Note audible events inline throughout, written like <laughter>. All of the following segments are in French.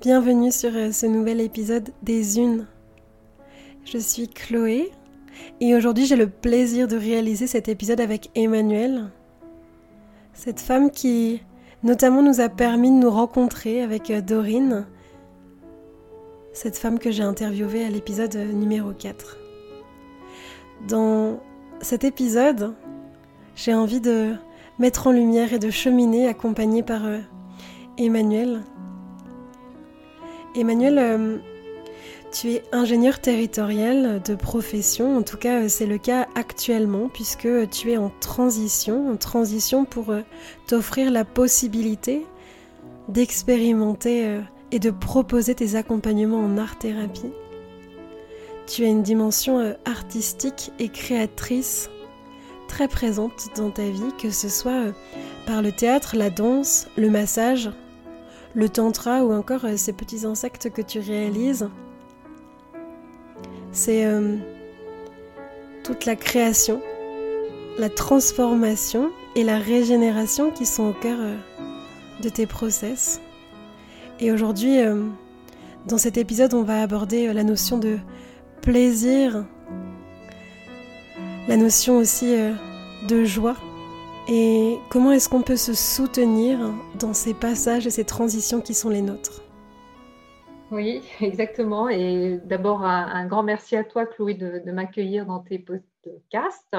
Bienvenue sur euh, ce nouvel épisode des Unes. Je suis Chloé et aujourd'hui j'ai le plaisir de réaliser cet épisode avec Emmanuel, cette femme qui notamment nous a permis de nous rencontrer avec euh, Dorine, cette femme que j'ai interviewée à l'épisode euh, numéro 4. Dans cet épisode, j'ai envie de mettre en lumière et de cheminer accompagnée par Emmanuel Emmanuel, euh, tu es ingénieur territorial de profession, en tout cas euh, c'est le cas actuellement puisque tu es en transition, en transition pour euh, t'offrir la possibilité d'expérimenter et de proposer tes accompagnements en art-thérapie. Tu as une dimension artistique et créatrice très présente dans ta vie, que ce soit par le théâtre, la danse, le massage, le tantra ou encore euh, ces petits insectes que tu réalises. C'est euh, toute la création, la transformation et la régénération qui sont au cœur euh, de tes process. Et aujourd'hui, dans cet épisode, on va aborder la notion de plaisir, la notion aussi de joie et comment est-ce qu'on peut se soutenir dans ces passages et ces transitions qui sont les nôtres? Oui, exactement. Et d'abord, un, grand merci à toi, Chloé, de, m'accueillir dans tes podcasts.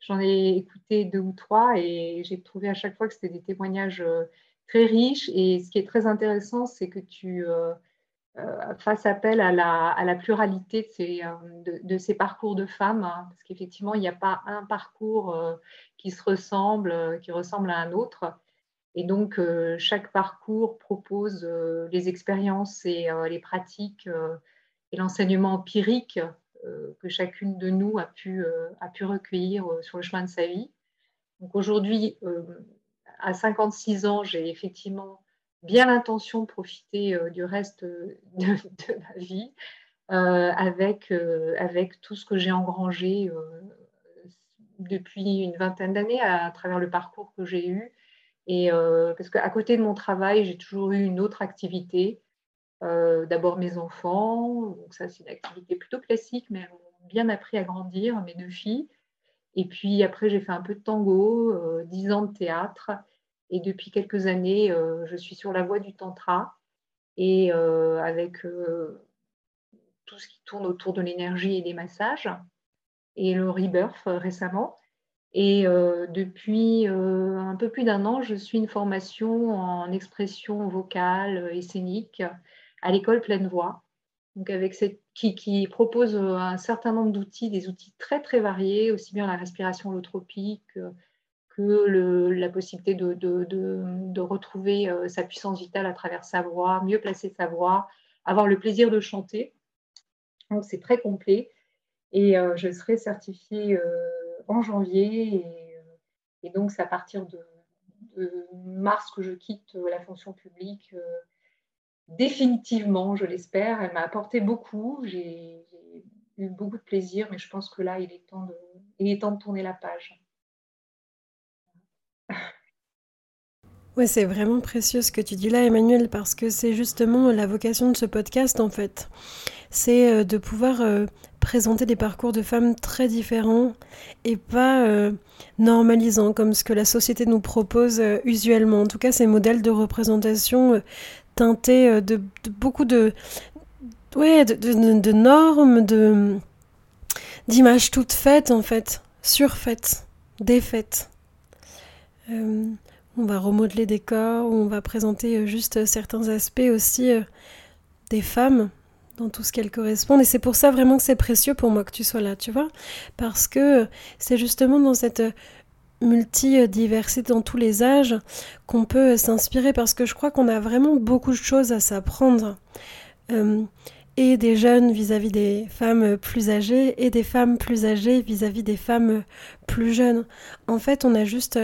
J'en ai écouté deux ou trois et j'ai trouvé à chaque fois que c'était des témoignages euh, très riches. Et ce qui est très intéressant, c'est que tu euh, euh, fasses appel à la, pluralité de ces, parcours de femmes, hein, parce qu'effectivement, il n'y a pas un parcours qui se ressemblent, euh, qui ressemblent à un autre. Et donc, euh, chaque parcours propose euh, les expériences et les pratiques et l'enseignement empirique que chacune de nous a pu, a pu recueillir sur le chemin de sa vie. Donc aujourd'hui, à 56 ans, j'ai effectivement bien l'intention de profiter du reste <laughs> de, de ma vie avec, avec tout ce que j'ai engrangé depuis une vingtaine d'années à, travers le parcours que j'ai eu. Et euh, parce qu'à côté de mon travail, j'ai toujours eu une autre activité. Euh, d'abord mes enfants, donc ça c'est une activité plutôt classique, mais elles ont bien appris à grandir, mes deux filles. Et puis après, j'ai fait un peu de tango, euh, dix ans de théâtre. Et depuis quelques années, je suis sur la voie du tantra. Et avec tout ce qui tourne autour de l'énergie et des massages et le rebirth euh, récemment. Et euh, depuis euh, un peu plus d'un an, je suis une formation en expression vocale et scénique à l'école Pleine Voix, donc avec qui, qui, propose un certain nombre d'outils, des outils très très variés, aussi bien la respiration holotropique que la possibilité de, retrouver sa puissance vitale à travers sa voix, mieux placer sa voix, avoir le plaisir de chanter. Donc c'est très complet. Et euh, je serai certifiée euh, en janvier. Euh, et, donc, c'est à partir de, mars que je quitte la fonction publique définitivement, je l'espère. Elle m'a apporté beaucoup. J'ai eu beaucoup de plaisir, mais je pense que là, il est temps de tourner la page. Ouais, c'est vraiment précieux ce que tu dis là, Emmanuel, parce que c'est justement la vocation de ce podcast, en fait. C'est euh, de pouvoir euh, présenter des parcours de femmes très différents et pas euh, normalisants, comme ce que la société nous propose usuellement. En tout cas, ces modèles de représentation teintés de, beaucoup de, ouais, de, normes, de d'images toutes faites, en fait, surfaites, défaites. On va remodeler des corps, on va présenter euh, juste certains aspects aussi euh, des femmes dans tout ce qu'elles correspondent. Et c'est pour ça vraiment que c'est précieux pour moi que tu sois là, tu vois. Parce que c'est justement dans cette euh, multidiversité dans tous les âges qu'on peut s'inspirer parce que je crois qu'on a vraiment beaucoup de choses à s'apprendre. et des jeunes vis-à-vis des femmes plus âgées et des femmes plus âgées vis-à-vis des femmes plus jeunes. En fait, on a juste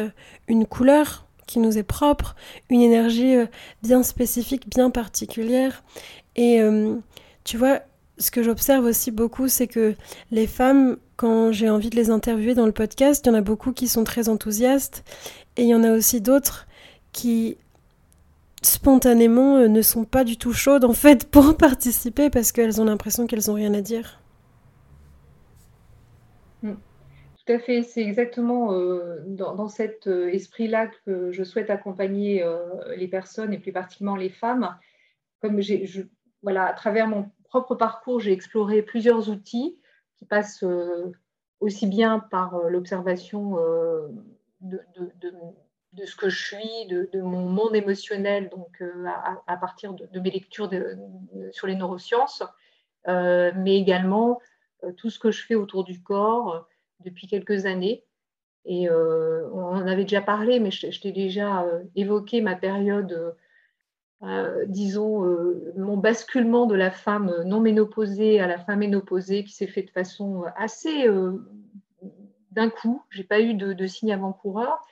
une couleur qui nous est propre, une énergie euh, bien spécifique, bien particulière. Et euh, tu vois, ce que j'observe aussi beaucoup, c'est que les femmes, quand j'ai envie de les interviewer dans le podcast, il y en a beaucoup qui sont très enthousiastes et il y en a aussi d'autres qui spontanément ne sont pas du tout chaudes en fait <laughs> pour participer parce qu'elles ont l'impression qu'elles n'ont rien à dire. Mm. Tout à fait, c'est exactement dans, cet esprit-là que je souhaite accompagner les personnes et plus particulièrement les femmes. Comme voilà, à travers mon propre parcours, j'ai exploré plusieurs outils qui passent aussi bien par euh, l'observation euh, de, ce que je suis, de, mon monde émotionnel, donc euh, à, partir de, mes lectures sur les neurosciences, mais également tout ce que je fais autour du corps depuis quelques années. Et on en avait déjà parlé, mais je, t'ai déjà évoqué ma période euh, disons, euh, mon basculement de la femme non ménopausée à la femme ménopausée qui s'est fait de façon assez euh, d'un coup. Je n'ai pas eu de, signe avant-coureur.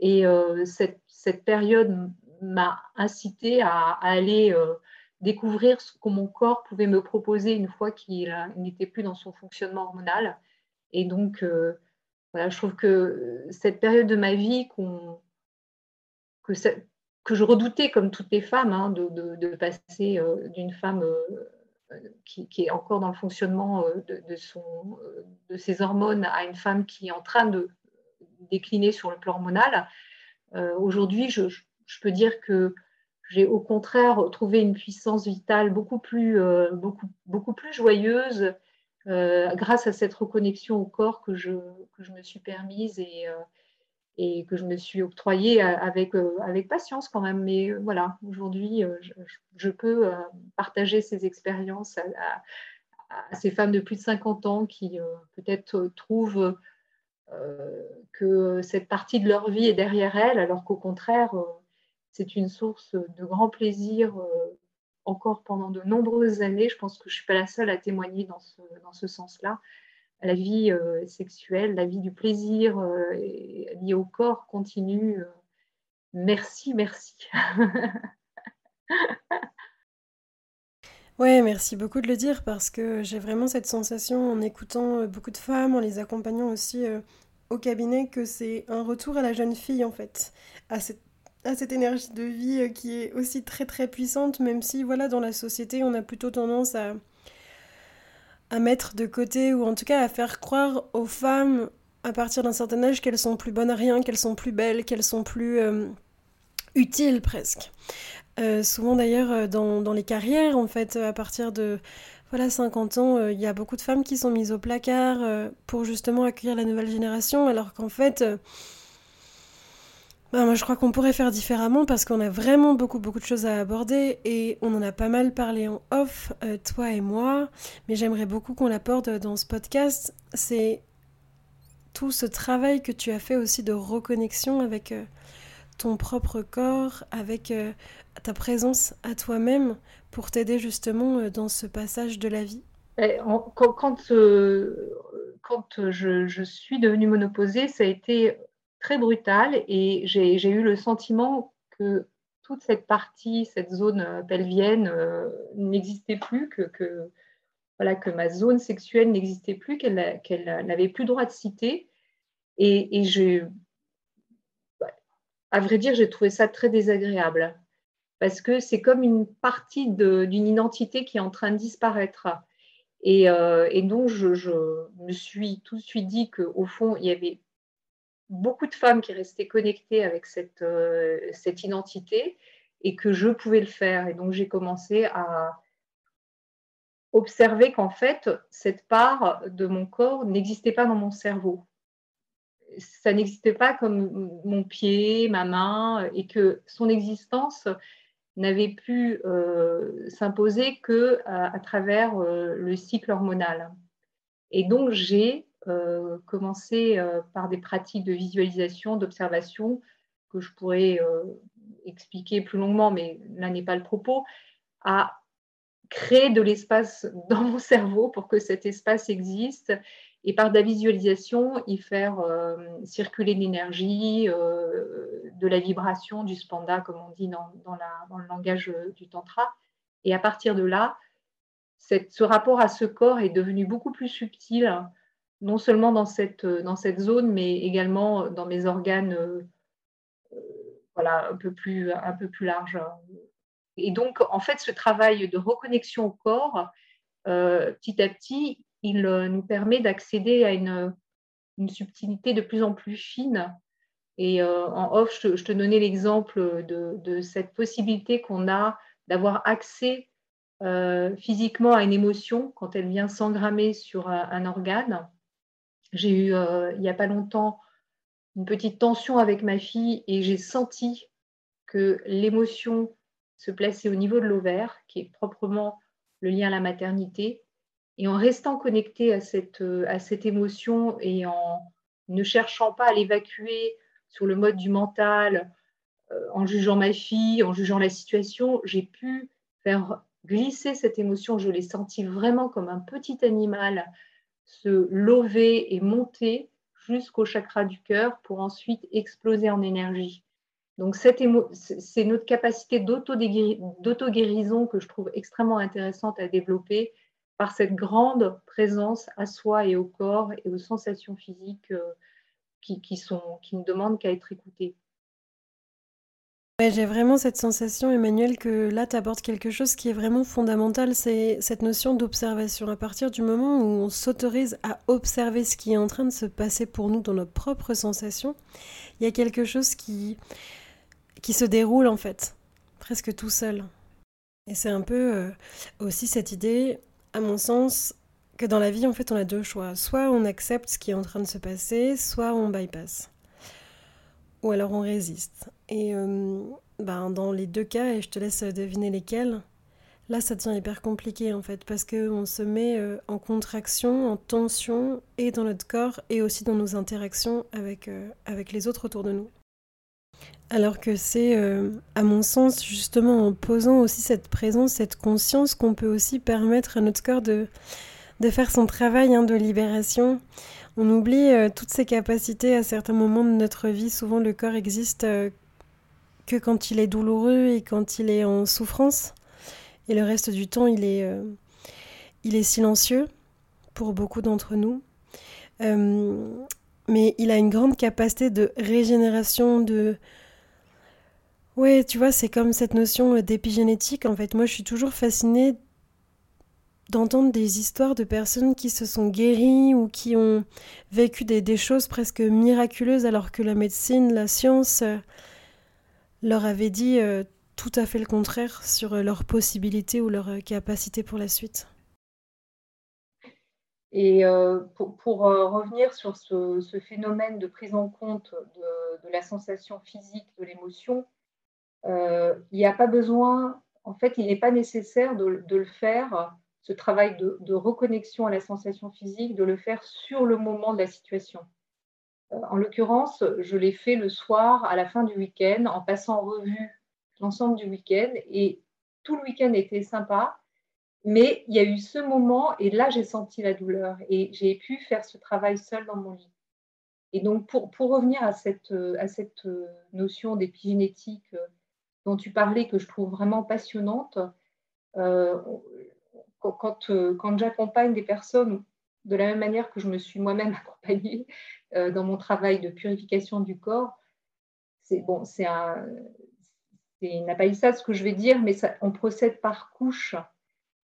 Et cette, période m'a incité à, aller découvrir ce que mon corps pouvait me proposer une fois qu'il n'était plus dans son fonctionnement hormonal. Et donc, voilà, je trouve que cette période de ma vie que que je redoutais, comme toutes les femmes, hein, de, passer euh, d'une femme euh, qui, est encore dans le fonctionnement euh, de, son, de ses hormones à une femme qui est en train de décliner sur le plan hormonal. Aujourd'hui, je, peux dire que j'ai au contraire trouvé une puissance vitale beaucoup plus, beaucoup, beaucoup plus joyeuse grâce à cette reconnexion au corps que je, me suis permise et, et que je me suis octroyée avec, euh, avec patience quand même. Mais euh, voilà, aujourd'hui, euh, je, peux partager ces expériences à, ces femmes de plus de 50 ans qui peut-être trouvent que cette partie de leur vie est derrière elles, alors qu'au contraire, c'est une source de grand plaisir encore pendant de nombreuses années. Je pense que je ne suis pas la seule à témoigner dans ce, dans ce sens-là la vie euh, sexuelle, la vie du plaisir euh, lié au corps continue. Euh. merci, merci. <laughs> Ouais, merci beaucoup de le dire parce que j'ai vraiment cette sensation en écoutant beaucoup de femmes, en les accompagnant aussi au cabinet, que c'est un retour à la jeune fille en fait, à cette, à cette énergie de vie qui est aussi très très puissante, même si voilà dans la société on a plutôt tendance à, à mettre de côté ou en tout cas à faire croire aux femmes à partir d'un certain âge qu'elles sont plus bonnes à rien, qu'elles sont plus belles, qu'elles sont plus euh, utiles presque. Euh, souvent d'ailleurs euh, dans, dans, les carrières, en fait, à partir de voilà, 50 ans, il y a beaucoup de femmes qui sont mises au placard pour justement accueillir la nouvelle génération, alors qu'en fait, bah, moi, je crois qu'on pourrait faire différemment parce qu'on a vraiment beaucoup, beaucoup de choses à aborder et on en a pas mal parlé en off, euh, toi et moi, mais j'aimerais beaucoup qu'on l'apporte dans ce podcast. C'est tout ce travail que tu as fait aussi de reconnexion avec euh, ton propre corps, avec euh, ta présence à toi-même pour t'aider justement dans ce passage de la vie. quand, quand, quand je, suis devenue monoposée, ça a été très brutale et j'ai eu le sentiment que toute cette partie, cette zone euh, pelvienne euh, n'existait plus, que, voilà, que ma zone sexuelle n'existait plus, qu'elle n'avait plus droit de citer. Et, et à vrai dire, j'ai trouvé ça très désagréable parce que c'est comme une partie d'une identité qui est en train de disparaître. Et, euh, et donc, je, je, me suis tout de suite dit qu'au fond, il y avait beaucoup de femmes qui restaient connectées avec cette, euh, cette identité et que je pouvais le faire. Et donc j'ai commencé à observer qu'en fait, cette part de mon corps n'existait pas dans mon cerveau. Ça n'existait pas comme mon pied, ma main, et que son existence n'avait pu euh, s'imposer que à, travers euh, le cycle hormonal. Et donc j'ai euh, commencer euh, par des pratiques de visualisation, d'observation, que je pourrais euh, expliquer plus longuement, mais là n'est pas le propos, à créer de l'espace <laughs> dans mon cerveau pour que cet espace existe et par de la visualisation, y faire circuler l'énergie, de la vibration, du spanda, comme on dit dans, le langage du tantra. Et à partir de là, ce rapport à ce corps est devenu beaucoup plus subtil non seulement dans cette, euh, dans cette zone, mais également dans mes organes euh, voilà, un peu plus, plus large. Et donc, en fait, ce travail de reconnexion au corps, petit à petit, il nous permet d'accéder à une, une subtilité de plus en plus fine et en off, je te, donnais l'exemple de, cette possibilité qu'on a d'avoir accès physiquement à une émotion quand elle vient s'engrammer sur un, organe. J'ai eu, il n'y a pas longtemps, une petite tension avec ma fille et j'ai senti que l'émotion se plaçait au niveau de l'ovaire, qui est proprement le lien à la maternité. Et en restant connecté à cette, à cette émotion et en ne cherchant pas à l'évacuer sur le mode du mental, euh, en jugeant ma fille, en jugeant la situation, j'ai pu faire glisser cette émotion. Je l'ai senti vraiment comme un petit animal se lever et monter jusqu'au chakra du cœur pour ensuite exploser en énergie. Donc, c'est notre capacité d'auto-guérison que je trouve extrêmement intéressante à développer par cette grande présence à soi et au corps et aux sensations physiques euh, qui, sont, qui ne demandent qu'à être j'ai vraiment cette sensation, Emmanuel, que là, tu abordes quelque chose qui est vraiment fondamental, c'est cette notion d'observation. À partir du moment où on s'autorise à observer ce qui est en train de se passer pour nous dans nos propres sensations, il y a quelque chose qui, qui se déroule en fait, presque tout seul. Et c'est un peu euh, aussi cette idée, à mon sens, que dans la vie, en fait, on a deux choix. Soit on accepte ce qui est en train de se passer, soit on bypass. Ou alors on résiste. Et euh, ben, dans les deux cas, et je te laisse deviner lesquels, là, ça devient hyper compliqué, en fait, parce qu'on se met euh, en contraction, en tension, et dans notre corps, et aussi dans nos interactions avec, euh, avec les autres autour de nous. Alors que c'est, à mon sens, justement en posant aussi cette présence, cette conscience, qu'on peut aussi permettre à notre corps de de faire son travail hein, de libération. On oublie euh, toutes ses capacités à certains moments de notre vie. Souvent, le corps existe euh, que quand il est douloureux et quand il est en souffrance. Et le reste du temps, il est, euh, il est silencieux pour beaucoup d'entre nous. mais il a une grande capacité de régénération, de... Ouais, tu vois, c'est comme cette notion d'épigénétique. En fait, moi, je suis toujours fascinée d'entendre des histoires de personnes qui se sont guéries ou qui ont vécu des, choses presque miraculeuses alors que la médecine, la science euh, leur avait dit euh, tout à fait le contraire sur euh, leurs possibilités ou leurs capacités pour la suite. Et pour, revenir sur ce, phénomène de prise en compte de, la sensation physique, de l'émotion, il n'y a pas besoin, en fait, il n'est pas nécessaire de, de le faire ce travail de, reconnexion à la sensation physique, de le faire sur le moment de la situation. Euh, en l'occurrence, je l'ai fait le soir à la fin du week-end en passant en revue l'ensemble du week-end et tout le week-end était sympa, mais il y a eu ce moment et là j'ai senti la douleur et j'ai pu faire ce travail seul dans mon lit. Et donc pour, pour revenir à cette, à cette notion d'épigénétique euh, dont tu parlais que je trouve vraiment passionnante, euh, quand, euh, quand j'accompagne des personnes de la même manière que je me suis moi-même <laughs> accompagnée euh, dans mon travail de purification du corps, c'est bon, c'est un, eu ça ce que je vais dire, mais on procède par couche.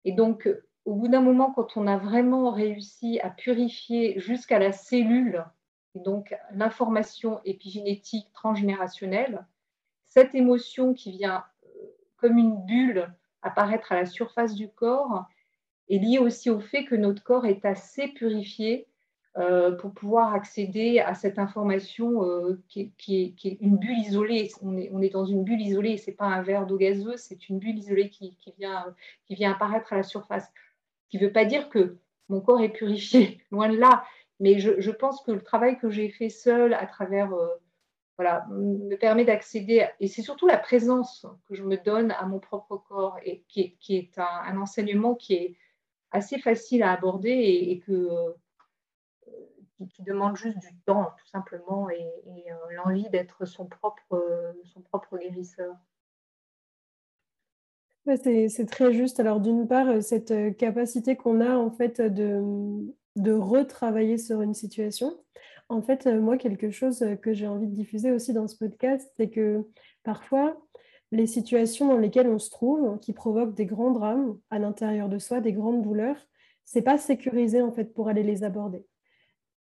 Et donc, au bout d'un moment, quand on a vraiment réussi à purifier jusqu'à la cellule, et donc l'information épigénétique transgénérationnelle, cette émotion qui vient euh, comme une bulle apparaître à la surface du corps, est lié aussi au fait que notre corps est assez purifié euh, pour pouvoir accéder à cette information euh, qui, est, une bulle isolée. On est, on est dans une bulle isolée, ce n'est pas un verre d'eau gazeuse, c'est une bulle isolée qui, vient, qui vient apparaître à la surface. Ce qui ne veut pas dire que mon corps est purifié, <laughs> loin de là, mais je, pense que le travail que j'ai fait seul à travers... Euh, voilà, me permet d'accéder, et c'est surtout la présence que je me donne à mon propre corps, et qui est, un, enseignement qui est, assez facile à aborder et, que, euh, qui, demande juste du temps, tout simplement, et, euh, l'envie d'être son propre, son propre guérisseur. c'est très juste. Alors d'une part, euh, cette capacité qu'on a en fait de, de retravailler sur une situation. En fait, moi, quelque chose que j'ai envie de diffuser aussi dans ce podcast, c'est que Parfois, les situations dans lesquelles on se trouve, qui provoquent des grands drames à l'intérieur de soi, des grandes douleurs, c'est pas sécurisé en fait pour aller les aborder.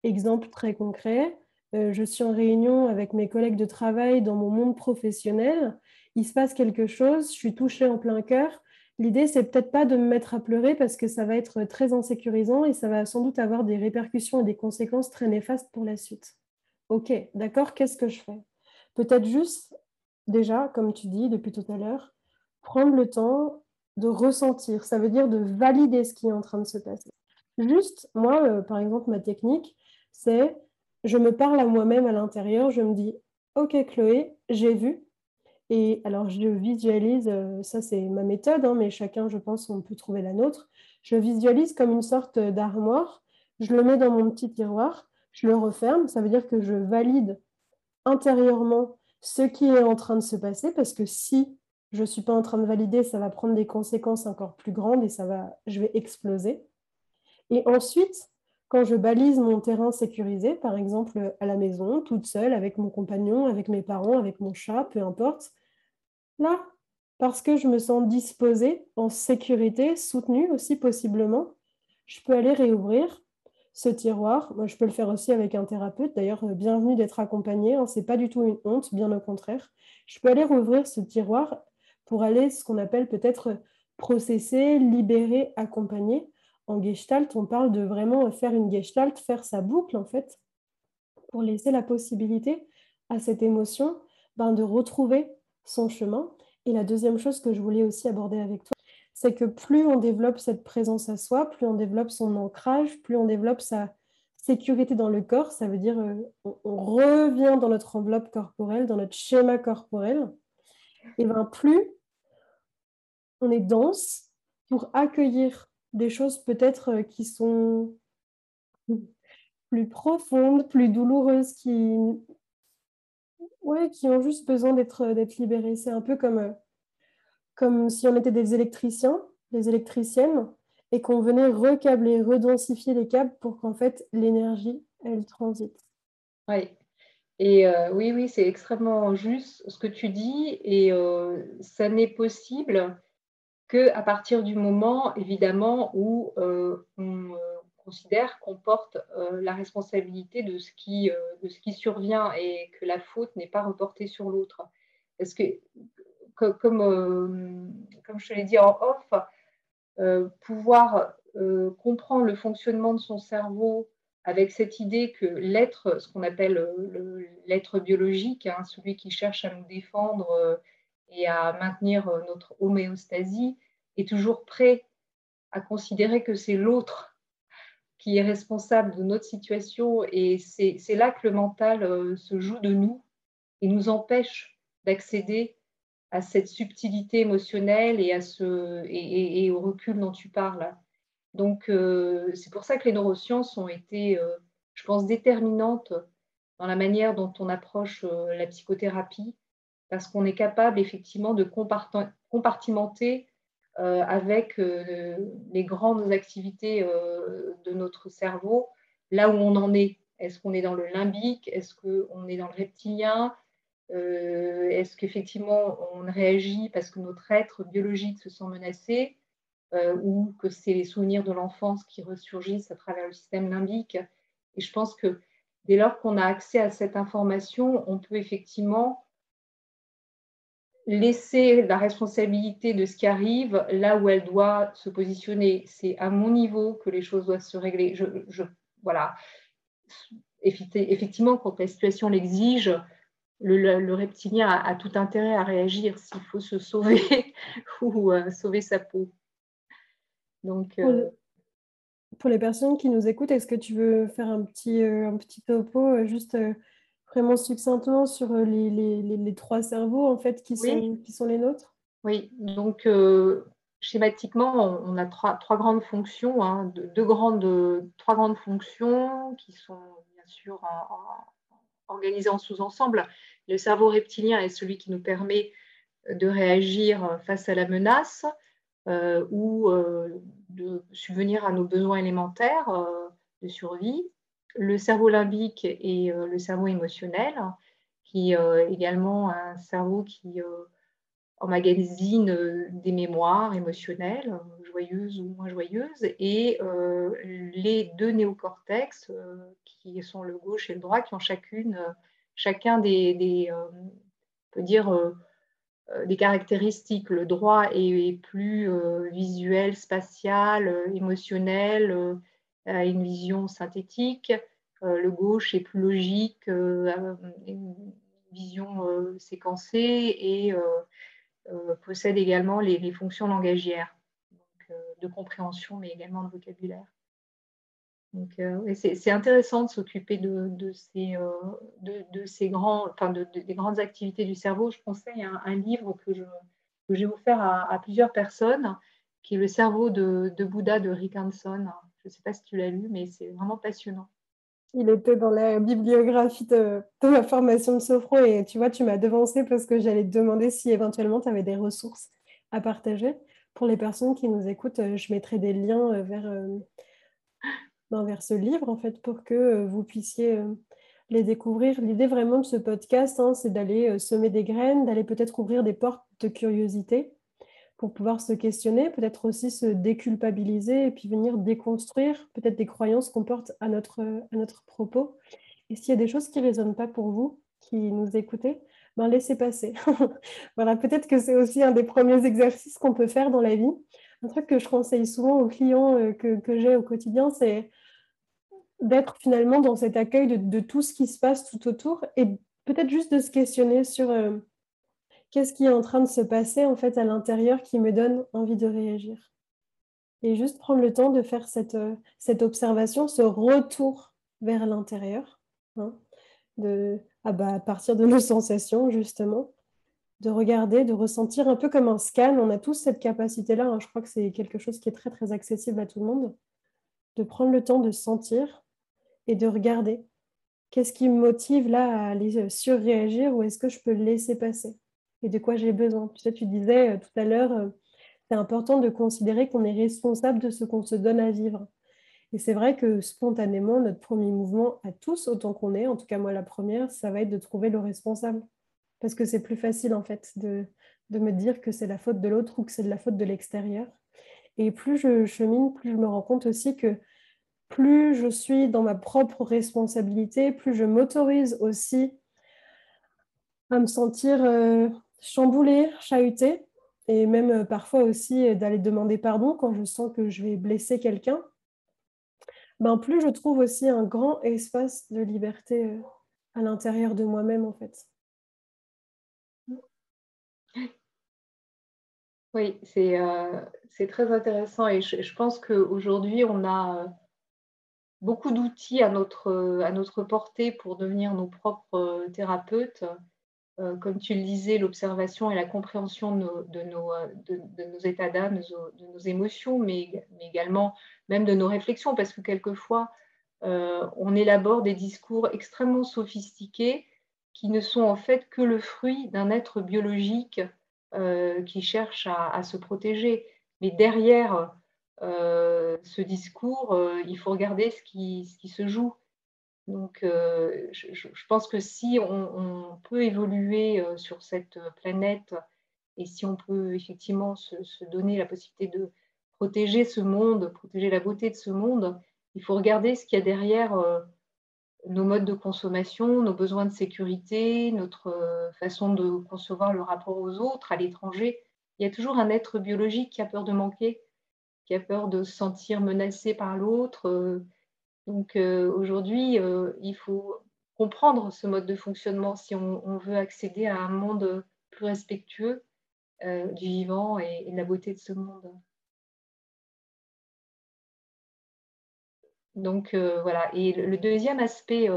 Exemple très concret, euh, je suis en réunion avec mes collègues de travail dans mon monde professionnel, il se passe quelque chose, je suis touchée en plein cœur. L'idée, c'est peut-être pas de me mettre à pleurer parce que ça va être très insécurisant et ça va sans doute avoir des répercussions et des conséquences très néfastes pour la suite. Ok, d'accord, qu'est-ce que je fais? Peut-être juste, déjà, comme tu dis depuis tout à l'heure, prendre le temps de ressentir. Ça veut dire de valider ce qui est en train de se passer. Juste, moi, euh, par exemple, ma technique, c'est je me parle à moi-même à l'intérieur, je me dis, ok Chloé, j'ai vu. Et alors, je visualise, euh, ça c'est ma méthode, hein, mais chacun, je pense, on peut trouver la nôtre. Je visualise comme une sorte d'armoire, je le mets dans mon petit tiroir, je le referme, ça veut dire que je valide intérieurement ce qui est en train de se passer, parce que si je ne suis pas en train de valider, ça va prendre des conséquences encore plus grandes et ça va, je vais exploser. Et ensuite, quand je balise mon terrain sécurisé, par exemple à la maison, toute seule, avec mon compagnon, avec mes parents, avec mon chat, peu importe, là, parce que je me sens disposée, en sécurité, soutenue aussi possiblement, je peux aller réouvrir ce tiroir. Moi, je peux le faire aussi avec un thérapeute. D'ailleurs, euh, bienvenue d'être accompagné. Hein. Ce n'est pas du tout une honte, bien au contraire. Je peux aller rouvrir ce tiroir pour aller, ce qu'on appelle peut-être processer, libérer, accompagner. En gestalt, on parle de vraiment faire une gestalt, faire sa boucle en fait, pour laisser la possibilité à cette émotion ben, de retrouver son chemin. Et la deuxième chose que je voulais aussi aborder avec toi, c'est que plus on développe cette présence à soi, plus on développe son ancrage, plus on développe sa sécurité dans le corps, ça veut dire euh, on, revient dans notre enveloppe corporelle, dans notre schéma corporel, et bien plus on est dense pour accueillir des choses peut-être euh, qui sont plus profondes, plus douloureuses, qui, ouais, qui ont juste besoin d'être libérées. C'est un peu comme, euh, comme si on était des électriciens, des électriciennes, et qu'on venait recabler, redensifier les câbles pour qu'en fait l'énergie, elle transite. Oui. Et euh, oui, oui, c'est extrêmement juste ce que tu dis, et ça n'est possible qu'à partir du moment, évidemment, où euh, on euh, considère qu'on porte euh, la responsabilité de ce, qui, de ce qui survient et que la faute n'est pas reportée sur l'autre. Parce que, comme, comme je te l'ai dit en off, pouvoir comprendre le fonctionnement de son cerveau avec cette idée que l'être, ce qu'on appelle l'être biologique, hein, celui qui cherche à nous défendre et à maintenir euh, notre homéostasie, est toujours prêt à considérer que c'est l'autre qui est responsable de notre situation. Et c'est là que le mental euh, se joue de nous et nous empêche d'accéder à cette subtilité émotionnelle et, à ce, et, au recul dont tu parles. Donc, euh, c'est pour ça que les neurosciences ont été, je pense, déterminantes dans la manière dont on approche la psychothérapie parce qu'on est capable effectivement de compartimenter euh, avec euh, les grandes activités euh, de notre cerveau, là où on en est. Est-ce qu'on est dans le limbique? Est-ce qu'on est dans le reptilien? Est-ce qu'effectivement on réagit parce que notre être biologique se sent menacé ou que c'est les souvenirs de l'enfance qui ressurgissent à travers le système limbique? Et je pense que dès lors qu'on a accès à cette information, on peut effectivement laisser la responsabilité de ce qui arrive là où elle doit se positionner. C'est à mon niveau que les choses doivent se régler. Voilà. Effectivement, quand la situation l'exige, le, reptilien a, tout intérêt à réagir s'il faut se sauver <laughs> ou euh, sauver sa peau. Donc, euh, pour, les personnes qui nous écoutent, est-ce que tu veux faire un petit, euh, un petit topo juste vraiment succinctement sur les, les, les, trois cerveaux en fait qui, sont, qui sont les nôtres? Oui, donc schématiquement, on, a trois, trois grandes fonctions, hein, deux, grandes, trois grandes fonctions qui sont bien sûr en sous-ensemble. Le cerveau reptilien est celui qui nous permet de réagir face à la menace euh, ou de subvenir à nos besoins élémentaires de survie le cerveau limbique et euh, le cerveau émotionnel, qui est également un cerveau qui emmagasine des mémoires émotionnelles, joyeuses ou moins joyeuses, et les deux néocortex, qui sont le gauche et le droit, qui ont chacune, chacun des, peut dire, des caractéristiques. Le droit est, plus visuel, spatial, émotionnel, a une vision synthétique. le gauche est plus logique, une vision séquencée et euh, possède également les, fonctions langagières, euh, de compréhension, mais également de vocabulaire. Donc, euh, c'est intéressant de s'occuper de, ces, de, ces grands, enfin des grandes activités du cerveau. Je conseille un, livre que j'ai offert à, plusieurs personnes, qui est Le cerveau de, Bouddha de Rick Hanson. Je ne sais pas si tu l'as lu, mais c'est vraiment passionnant. Il était dans la bibliographie de, ma formation de sophro et tu vois, tu m'as devancé parce que j'allais te demander si éventuellement tu avais des ressources à partager. Pour les personnes qui nous écoutent, euh, je mettrai des liens euh, vers, euh, ben, vers ce livre en fait pour que vous puissiez les découvrir. L'idée vraiment de ce podcast, hein, c'est d'aller semer des graines, d'aller peut-être ouvrir des portes de curiosité pour pouvoir se questionner, peut-être aussi se déculpabiliser et puis venir déconstruire peut-être des croyances qu'on porte à notre, à notre propos. Et s'il y a des choses qui ne résonnent pas pour vous, qui nous écoutez, ben laissez passer. <laughs> voilà, peut-être que c'est aussi un des premiers exercices qu'on peut faire dans la vie. Un truc que je conseille souvent aux clients euh, que, j'ai au quotidien, c'est d'être finalement dans cet accueil de, tout ce qui se passe tout autour et peut-être juste de se questionner sur euh, qu'est-ce qui est en train de se passer en fait à l'intérieur qui me donne envie de réagir. Et juste prendre le temps de faire cette, euh, observation, ce retour vers l'intérieur, hein, de, ah bah, à partir de <laughs> nos sensations justement, de regarder, de ressentir un peu comme un scan. On a tous cette capacité-là, hein. je crois que c'est quelque chose qui est très très accessible à tout le monde, de prendre le temps de sentir et de regarder. Qu'est-ce qui me motive là à aller surréagir ou est-ce que je peux laisser passer et de quoi j'ai besoin? Tu disais euh, tout à l'heure, euh, c'est important de considérer qu'on est responsable de ce qu'on se donne à vivre. Et c'est vrai que spontanément, notre premier mouvement à tous, autant qu'on est, en tout cas moi la première, ça va être de trouver le responsable. Parce que c'est plus facile en fait de, de me dire que c'est la faute de l'autre ou que c'est de la faute de l'extérieur. Et plus je chemine, plus je me rends compte aussi que plus je suis dans ma propre responsabilité, plus je m'autorise aussi à me sentir euh, chambouler, chahuter, et même euh, parfois aussi euh, d'aller demander pardon quand je sens que je vais blesser quelqu'un, ben plus je trouve aussi un grand espace de liberté euh, à l'intérieur de moi-même en fait. Oui, c'est très intéressant et je, pense qu'aujourd'hui, on a beaucoup d'outils à notre portée pour devenir nos propres thérapeutes. Euh, comme tu le disais, l'observation et la compréhension de nos, nos, états d'âme, de, nos émotions, mais, également même de nos réflexions, parce que quelquefois, euh, on élabore des discours extrêmement sophistiqués qui ne sont en fait que le fruit d'un être biologique euh, qui cherche à, se protéger. Mais derrière ce discours, il faut regarder ce qui se joue. Donc, euh, je, pense que si on, peut évoluer euh, sur cette planète et si on peut effectivement se, donner la possibilité de protéger ce monde, protéger la beauté de ce monde, il faut regarder ce qu'il y a derrière euh, nos modes de consommation, nos besoins de sécurité, notre façon de concevoir le rapport aux autres, à l'étranger. Il y a toujours un être biologique qui a peur de manquer, qui a peur de se sentir menacé par l'autre donc euh, aujourd'hui, euh, il faut comprendre ce mode de fonctionnement si on, veut accéder à un monde plus respectueux euh, du vivant et, de la beauté de ce monde. Donc voilà. Et le, deuxième aspect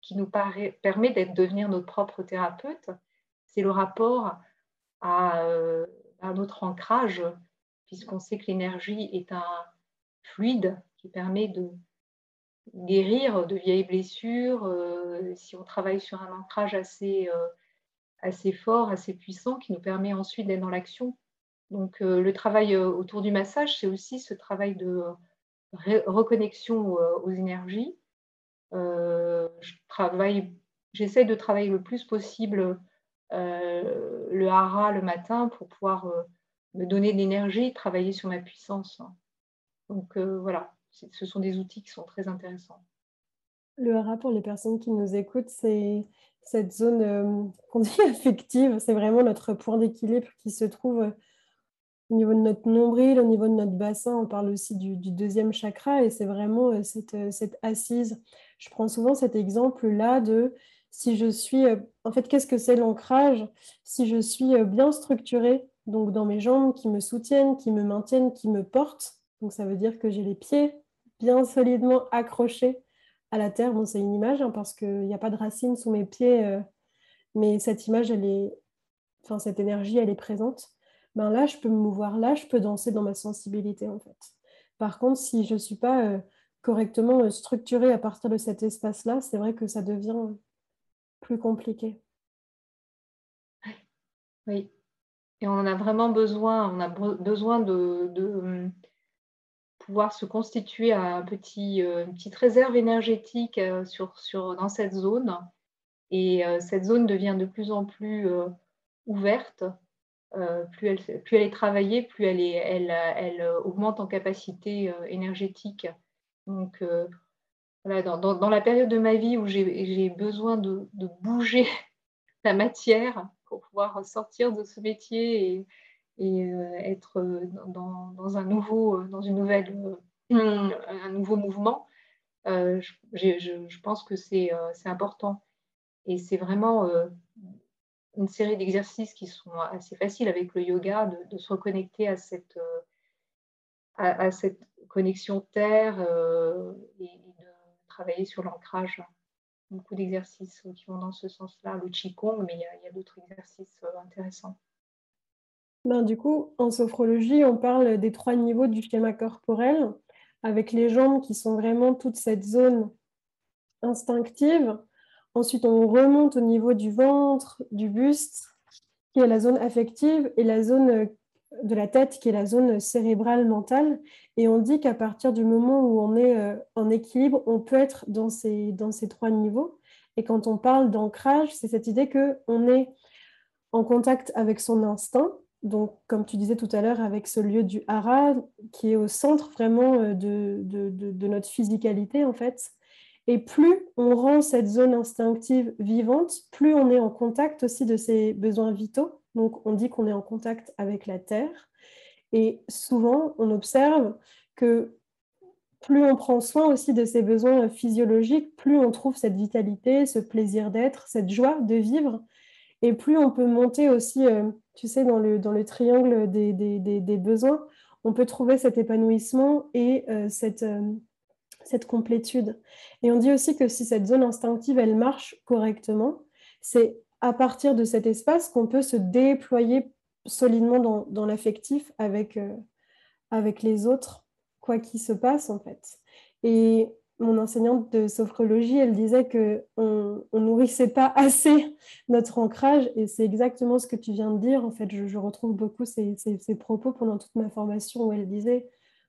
qui nous permet d'être devenir notre propre thérapeute, c'est le rapport à, à, notre ancrage, puisqu'on sait que l'énergie est un fluide qui permet de, guérir de vieilles blessures, euh, si on travaille sur un ancrage assez, euh, assez fort, assez puissant, qui nous permet ensuite d'être dans l'action. Donc euh, le travail autour du massage, c'est aussi ce travail de reconnexion aux énergies. je travaille j'essaie de travailler le plus possible le hara le matin pour pouvoir me donner de l'énergie, travailler sur ma puissance. Donc voilà, ce sont des outils qui sont très intéressants. Le hara, pour les personnes qui nous écoutent, c'est cette zone qu'on dit <laughs> affective. C'est vraiment notre point d'équilibre qui se trouve au niveau de notre nombril, au niveau de notre bassin. On parle aussi du, deuxième chakra et c'est vraiment cette, cette, assise. Je prends souvent cet exemple-là de si je suis, en fait, qu'est-ce que c'est l'ancrage? Si je suis bien structurée, donc dans mes jambes qui me soutiennent, qui me maintiennent, qui me portent, donc ça veut dire que j'ai les pieds bien solidement accrochés à la terre. Bon, c'est une image hein, parce qu'il n'y a pas de racines sous mes pieds, euh, mais cette image, elle est, enfin cette énergie, elle est présente. Ben là, je peux me mouvoir, là, je peux danser dans ma sensibilité en fait. Par contre, si je ne suis pas euh, correctement euh, structurée à partir de cet espace-là, c'est vrai que ça devient plus compliqué. Oui. Et on en a vraiment besoin. On a besoin de, hum, pouvoir se constituer un petit, euh, une petite réserve énergétique euh, sur, sur, dans cette zone. Et euh, cette zone devient de plus en plus ouverte. plus, elle, plus elle est travaillée, plus elle, est, elle, elle augmente en capacité énergétique. Donc, voilà, dans, dans, la période de ma vie où j'ai besoin de, de, bouger <laughs> la matière pour pouvoir sortir de ce métier et, et euh, être euh, dans, un nouveau, euh, dans une nouvelle, un nouveau mouvement, je, pense que c'est important. Et c'est vraiment une série d'exercices qui sont assez faciles avec le yoga, de, se reconnecter à cette, à, cette connexion terre et, de travailler sur l'ancrage. Beaucoup d'exercices qui vont dans ce sens-là, le Qigong, mais il y a d'autres exercices intéressants. Ben, du coup, en sophrologie, on parle des trois niveaux du schéma corporel, avec les jambes qui sont vraiment toute cette zone instinctive. Ensuite, on remonte au niveau du ventre, du buste, qui est la zone affective, et la zone de la tête, qui est la zone cérébrale mentale. Et on dit qu'à partir du moment où on est euh, en équilibre, on peut être dans ces, dans ces trois niveaux. Et quand on parle d'ancrage, c'est cette idée qu'on est en contact avec son instinct, donc, comme tu disais tout à l'heure, avec ce lieu du hara qui est au centre vraiment euh, de, notre physicalité, en fait. Et plus on rend cette zone instinctive vivante, plus on est en contact aussi de ses besoins vitaux. Donc, on dit qu'on est en contact avec la terre. Et souvent, on observe que plus on prend soin aussi de ses besoins physiologiques, plus on trouve cette vitalité, ce plaisir d'être, cette joie de vivre. Et plus on peut monter aussi, euh, tu sais, dans le, dans le triangle des, des, des, besoins, on peut trouver cet épanouissement et euh, cette, euh, cette complétude. Et on dit aussi que si cette zone instinctive, elle marche correctement, c'est à partir de cet espace qu'on peut se déployer solidement dans, dans l'affectif avec, avec les autres, quoi qu'il se passe en fait. Et mon enseignante de sophrologie, elle disait que on, nourrissait pas assez notre ancrage, et c'est exactement ce que tu viens de dire. En fait, je, retrouve beaucoup ces, propos pendant toute ma formation où elle disait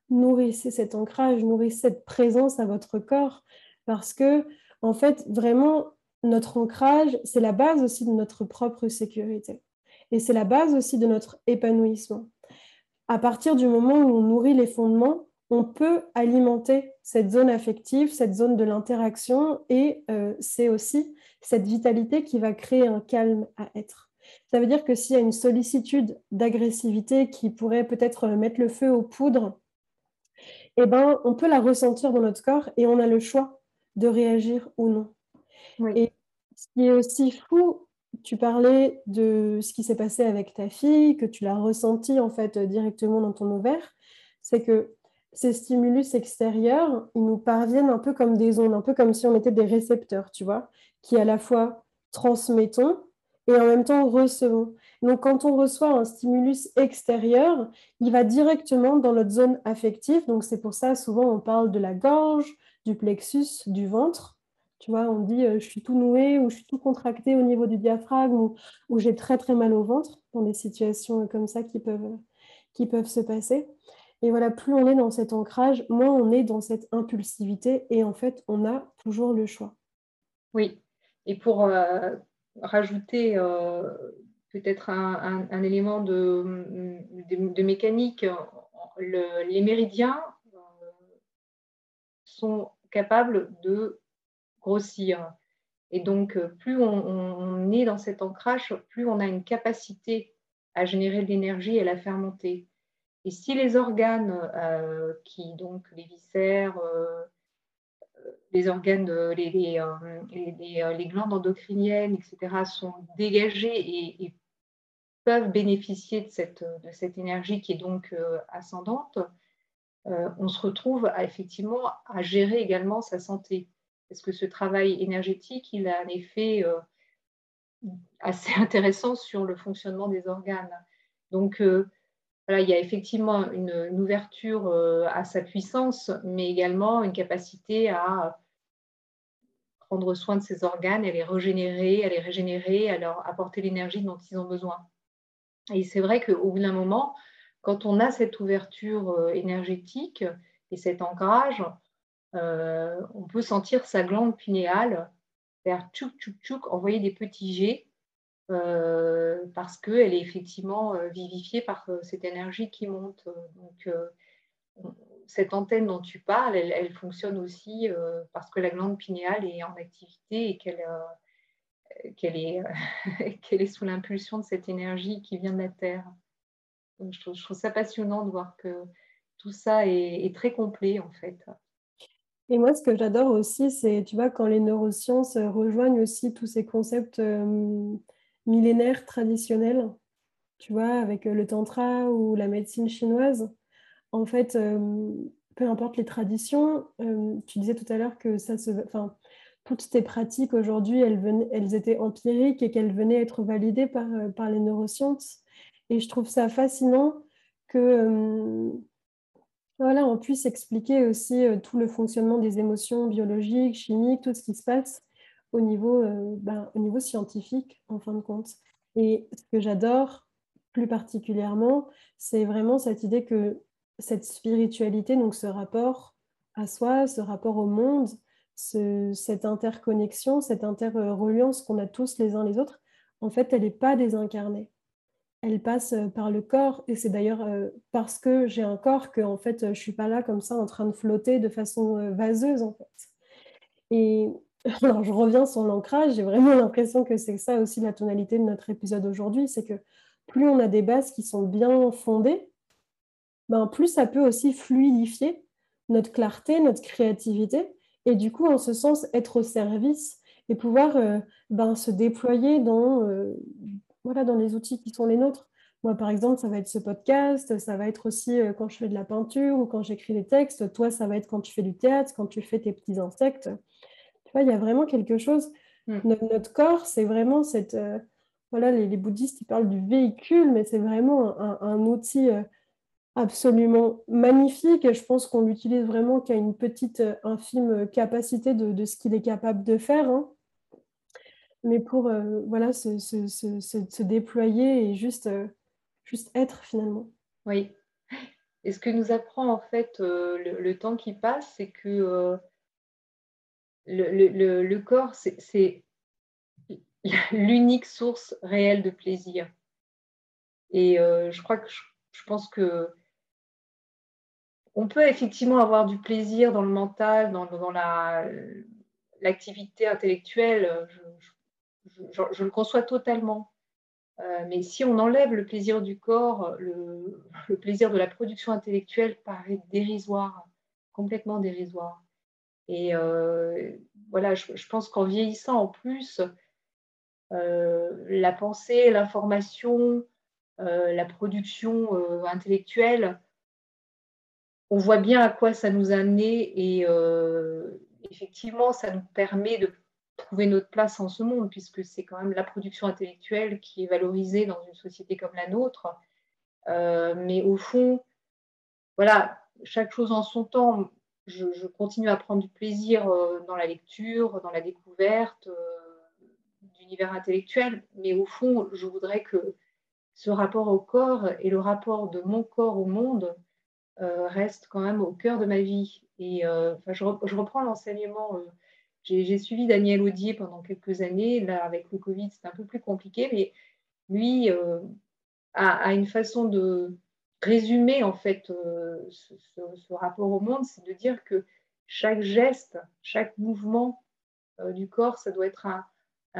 nourrissez cet ancrage, nourrissez cette présence à votre corps, parce que en fait, vraiment, notre ancrage, c'est la base aussi de notre propre sécurité, et c'est la base aussi de notre épanouissement. À partir du moment où on nourrit les fondements, on peut alimenter cette zone affective, cette zone de l'interaction, et euh, c'est aussi cette vitalité qui va créer un calme à être. Ça veut dire que s'il y a une sollicitude d'agressivité qui pourrait peut-être mettre le feu aux poudres, eh ben, on peut la ressentir dans notre corps et on a le choix de réagir ou non. Et ce qui est aussi fou, tu parlais de ce qui s'est passé avec ta fille, que tu l'as ressenti en fait directement dans ton ovaire, c'est que ces stimulus extérieurs, ils nous parviennent un peu comme des ondes, un peu comme si on était des récepteurs, tu vois, qui à la fois transmettons et en même temps recevons. Donc quand on reçoit un stimulus extérieur, il va directement dans notre zone affective. Donc c'est pour ça souvent on parle de la gorge, du plexus, du ventre. Tu vois, on dit euh, je suis tout noué ou je suis tout contracté au niveau du diaphragme ou, ou j'ai très très mal au ventre dans des situations comme ça qui peuvent, qui peuvent se passer. Et voilà, plus on est dans cet ancrage, moins on est dans cette impulsivité et en fait, on a toujours le choix. Oui, Et pour rajouter peut-être un, élément de, mécanique, les méridiens sont capables de grossir. Et donc, plus on, est dans cet ancrage, plus on a une capacité à générer de l'énergie et à la faire monter. Et si les organes, euh, qui donc les viscères, euh, les organes, les, les, euh, les, glandes endocriniennes, etc., sont dégagés et, peuvent bénéficier de cette, de cette, énergie qui est donc ascendante, on se retrouve effectivement à gérer également sa santé. Parce que ce travail énergétique, il a un effet assez <laughs> intéressant sur le fonctionnement des organes. Donc, il y a effectivement une, ouverture euh, à sa puissance, mais également une capacité à prendre soin de ses organes, à les régénérer, à les régénérer, à leur apporter l'énergie dont ils ont besoin. Et c'est vrai qu'au bout d'un moment, quand on a cette ouverture euh, énergétique et cet ancrage, euh, on peut sentir sa glande pinéale faire tchouk tchouk tchouk, envoyer des petits jets parce qu'elle est effectivement euh, vivifiée par euh, cette énergie qui monte. Donc, cette antenne dont tu parles, elle, fonctionne aussi parce que la glande pinéale est en activité et qu'elle est, <laughs> est sous l'impulsion de cette énergie qui vient de la Terre. je, trouve, ça passionnant de voir que tout ça est, très complet en fait. Et moi, ce que j'adore aussi, c'est, tu vois, quand les neurosciences rejoignent aussi tous ces concepts millénaire traditionnel, tu vois, avec euh, le tantra ou la médecine chinoise. En fait, euh, peu importe les traditions, euh, tu disais tout à l'heure que ça se, enfin, toutes tes pratiques aujourd'hui, elles, étaient empiriques et qu'elles venaient être validées par, par les neurosciences. Et je trouve ça fascinant que voilà, on puisse expliquer aussi tout le fonctionnement des émotions biologiques, chimiques, tout ce qui se passe au niveau, euh, ben, au niveau scientifique, en fin de compte. Et ce que j'adore plus particulièrement, c'est vraiment cette idée que cette spiritualité, donc ce rapport à soi, ce rapport au monde, cette interconnexion, cette interreliance qu'on a tous les uns les autres, en fait, elle n'est pas désincarnée. Elle passe euh, par le corps, et c'est d'ailleurs euh, parce que j'ai un corps que en fait, je suis pas là comme ça en train de flotter de façon vaseuse, en fait. Et <laughs> alors je reviens sur l'ancrage, j'ai vraiment l'impression que c'est ça aussi la tonalité de notre épisode aujourd'hui, c'est que plus on a des bases qui sont bien fondées, ben, plus ça peut aussi fluidifier notre clarté, notre créativité, et du coup, en ce sens, être au service et pouvoir euh, ben, se déployer dans, euh, voilà, dans les outils qui sont les nôtres. Moi, par exemple, ça va être ce podcast, ça va être aussi euh, quand je fais de la peinture ou quand j'écris des textes. Toi, ça va être quand tu fais du théâtre, quand tu fais tes petits insectes il y a vraiment quelque chose. Hmm. Notre, corps, c'est vraiment cette. Euh, voilà, les, bouddhistes, ils parlent du véhicule, mais c'est vraiment un, outil euh, absolument magnifique. Et je pense qu'on l'utilise vraiment qu'à une petite, euh, infime capacité de, ce qu'il est capable de faire. Hein. Mais pour voilà, se, se, se, déployer et juste, juste être finalement. Oui. Et ce que nous apprend en fait le, temps qui passe, c'est que le, corps, c'est <laughs> l'unique source réelle de plaisir. Et euh, je crois que je, pense que on peut effectivement avoir du plaisir dans le mental, dans, l'activité intellectuelle. Je, le conçois totalement. Euh, mais si on enlève le plaisir du corps, le, le plaisir de la production intellectuelle paraît dérisoire, complètement dérisoire. Et euh, voilà, je, pense qu'en vieillissant en plus, euh, la pensée, l'information, euh, la production intellectuelle, on voit bien à quoi ça nous a amené et effectivement, ça nous permet de trouver notre place en ce monde, puisque c'est quand même la production intellectuelle qui est valorisée dans une société comme la nôtre. mais au fond, voilà, chaque chose en son temps je, continue à prendre du plaisir euh, dans la lecture, dans la découverte euh, d'univers intellectuel, mais au fond, je voudrais que ce rapport au corps et le rapport de mon corps au monde euh, reste quand même au cœur de ma vie. Et je, reprends l'enseignement j'ai suivi Daniel Audier pendant quelques années. Là, avec le Covid, c'est un peu plus compliqué, mais lui a, une façon de résumer en fait euh, ce, rapport au monde, c'est de dire que chaque geste, chaque mouvement euh, du corps, ça doit être un,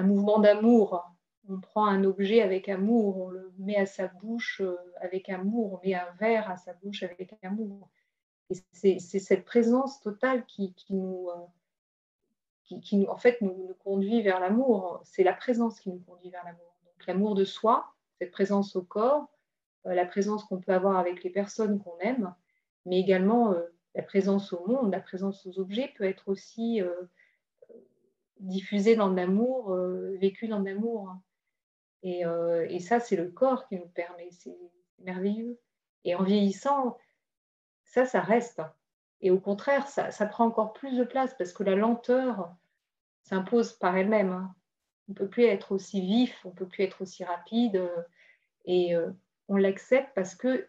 mouvement d'amour. On prend un objet avec amour, on le met à sa bouche avec amour, on met un verre à sa bouche avec amour. Et c'est cette présence totale qui, nous qui, en fait nous, conduit vers l'amour. C'est la présence qui nous conduit vers l'amour. Donc l'amour de soi, cette présence au corps, euh, la présence qu'on peut avoir avec les personnes qu'on aime, mais également euh, la présence au monde, la présence aux objets peut être aussi euh, diffusée dans l'amour, vécue dans l'amour. Et, ça, c'est le corps qui nous permet, c'est merveilleux. Et en vieillissant, ça, ça reste. Et au contraire, ça, prend encore plus de place parce que la lenteur s'impose par elle-même. Hein. On ne peut plus être aussi vif, on ne peut plus être aussi rapide. Euh, et euh, l'accepte parce que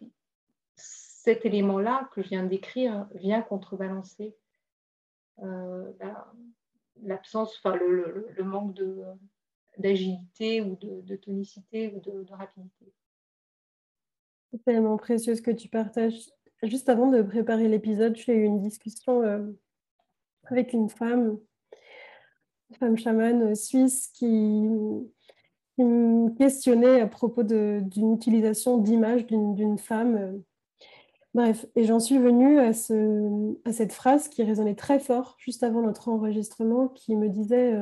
cet élément-là que je viens décrire vient contrebalancer euh, l'absence, enfin le, manque d'agilité ou de, tonicité ou de, de rapidité. C'est tellement précieux ce que tu partages. Juste avant de préparer l'épisode, j'ai eu une discussion euh, avec une femme, une femme chamane euh, suisse, qui, me questionnait à propos d'une utilisation d'images d'une femme. Euh. Bref, et j'en suis venue à, ce, à, cette phrase qui résonnait très fort juste avant notre enregistrement, qui me disait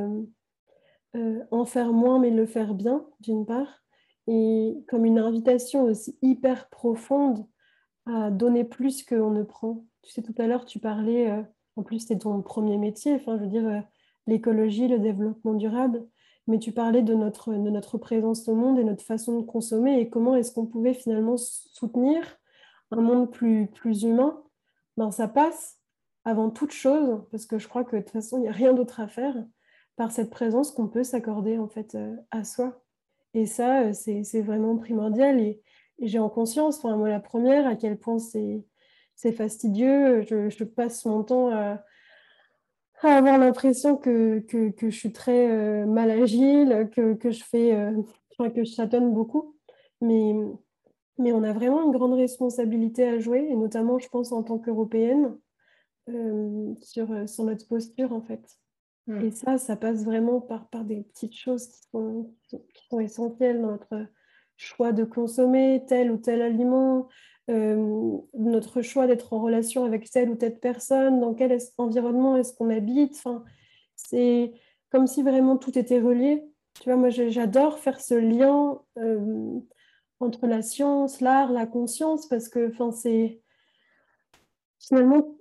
en faire moins mais le faire bien, d'une part, et comme une invitation aussi hyper profonde à donner plus qu'on ne prend. Tu sais, tout à l'heure, tu parlais, euh, en plus, c'est ton premier métier, je veux dire, euh, l'écologie, le développement durable, mais tu parlais de notre, de notre présence au monde et notre façon de consommer et comment est-ce qu'on pouvait finalement soutenir un monde plus, plus humain. Ben, ça passe avant toute chose, parce que je crois que de toute façon, il n'y a rien d'autre à faire, par cette présence qu'on peut s'accorder en fait euh, à soi. Et ça, c'est vraiment primordial. Et, j'ai en conscience, enfin, moi la première, à quel point c'est fastidieux. Je, passe mon temps à, avoir l'impression que, que, que, je suis très euh, mal agile, que, que je fais, euh, que je chatonne beaucoup. Mais, mais on a vraiment une grande responsabilité à jouer, et notamment, je pense, en tant qu'Européenne, euh, sur, sur notre posture, en fait. Mm. Et ça, ça passe vraiment par, par des petites choses qui sont, qui sont essentielles dans notre choix de consommer tel ou tel aliment, euh, notre choix d'être en relation avec telle ou telle personne, dans quel environnement est-ce qu'on habite. Enfin, c'est comme si vraiment tout était relié. Tu vois, moi, j'adore faire ce lien euh, entre la science, l'art, la conscience, parce que, enfin, c'est finalement,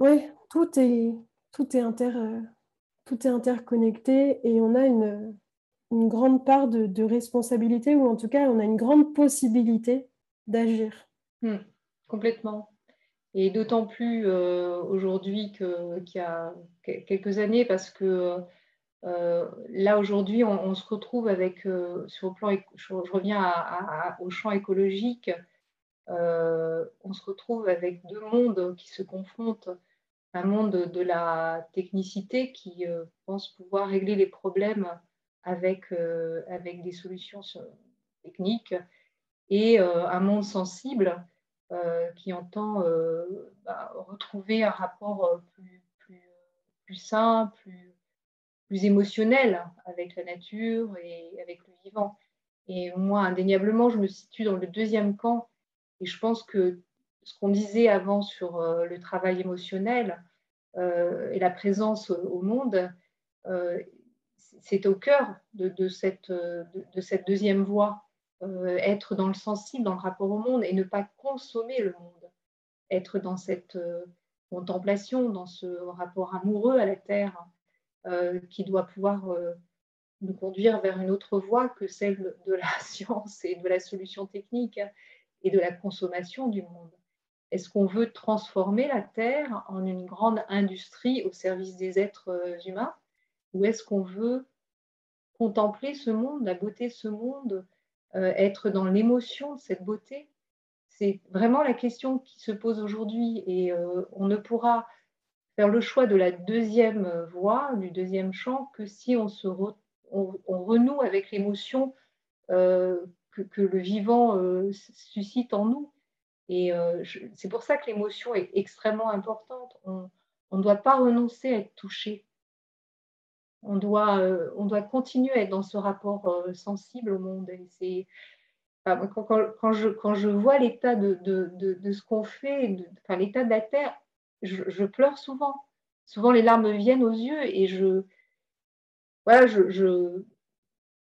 ouais, tout est, tout est inter, euh, tout est interconnecté et on a une une grande part de, responsabilité, ou en tout cas, on a une grande possibilité d'agir. Hmm, complètement. Et d'autant plus euh, aujourd'hui qu'il y a quelques années, parce que euh, là, aujourd'hui, on, se retrouve avec, euh, sur le plan, je, reviens au champ écologique, on se retrouve avec deux mondes qui se confrontent. Un monde de la technicité qui pense pouvoir régler les problèmes avec, avec des solutions techniques et euh, un monde sensible euh, qui entend bah, retrouver un rapport plus, plus, plus sain, plus, émotionnel avec la nature et avec le vivant. Et moi, indéniablement, je me situe dans le deuxième camp. Et je pense que ce qu'on disait avant sur le travail émotionnel et la présence au monde, c'est au cœur de, cette, deuxième voie, euh, être dans le sensible, dans le rapport au monde et ne pas consommer le monde, être dans cette euh, contemplation, dans ce rapport amoureux à la Terre euh, qui doit pouvoir nous conduire vers une autre voie que celle de la <laughs> science et de la solution technique et de la consommation du monde. Est-ce qu'on veut transformer la Terre en une grande industrie au service des êtres humains? Ou est-ce qu'on veut contempler ce monde, la beauté de ce monde, être dans l'émotion de cette beauté C'est vraiment la question qui se pose aujourd'hui et euh, on ne pourra faire le choix de la deuxième voie, du deuxième champ, que si on, se renoue avec l'émotion euh, que, le vivant euh, suscite en nous. Et euh, c'est pour ça que l'émotion est extrêmement importante. On ne doit pas renoncer à être touché. On doit, on doit continuer à être dans ce rapport sensible au monde. Et quand, je, quand je vois l'état de, ce qu'on fait, enfin, l'état de la Terre, je, pleure souvent. Souvent, les larmes viennent aux yeux et je, voilà, je,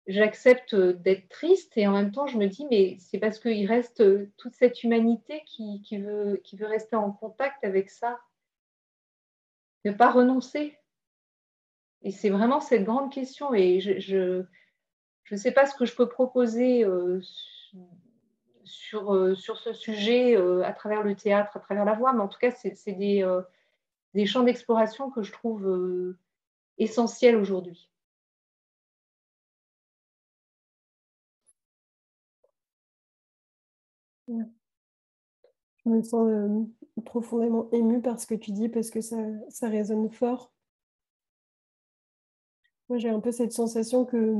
j'accepte d'être triste et en même temps, je me dis, mais c'est parce qu'il reste toute cette humanité qui veut rester en contact avec ça. Ne pas renoncer. Et c'est vraiment cette grande question. Et je ne sais pas ce que je peux proposer euh, sur, euh, sur ce sujet euh, à travers le théâtre, à travers la voix, mais en tout cas, c'est des, des, champs d'exploration que je trouve essentiels aujourd'hui. Je me sens profondément émue par ce que tu dis parce que ça, ça résonne fort. Moi, j'ai un peu cette sensation que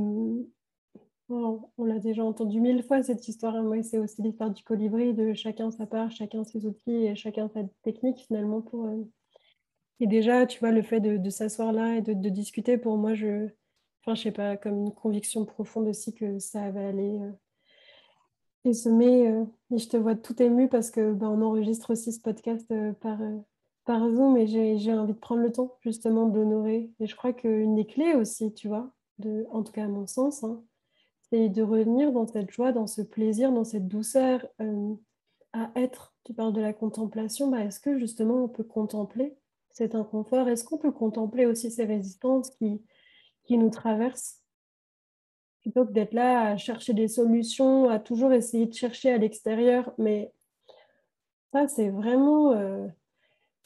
on l'a déjà entendu mille fois cette histoire. Moi, c'est aussi l'histoire du colibri, de chacun sa part, chacun ses outils et chacun sa technique finalement pour. Euh, et déjà, tu vois, le fait de, s'asseoir là et de, discuter, pour moi, je, enfin, je sais pas, comme une conviction profonde aussi que ça va aller euh, et semer. Euh, et je te vois tout ému parce que ben, on enregistre aussi ce podcast par par Zoom et j'ai envie de prendre le temps justement d'honorer. Et je crois qu'une des clés aussi, tu vois, en tout cas à mon sens, hein, c'est de revenir dans cette joie, dans ce plaisir, dans cette douceur euh, à être. Tu parles de la contemplation, bah, est-ce que justement on peut contempler cet inconfort? Est-ce qu'on peut contempler aussi ces résistances qui, qui nous traversent? Plutôt que d'être là à chercher des solutions, à toujours essayer de chercher à l'extérieur. Mais ça, c'est vraiment euh,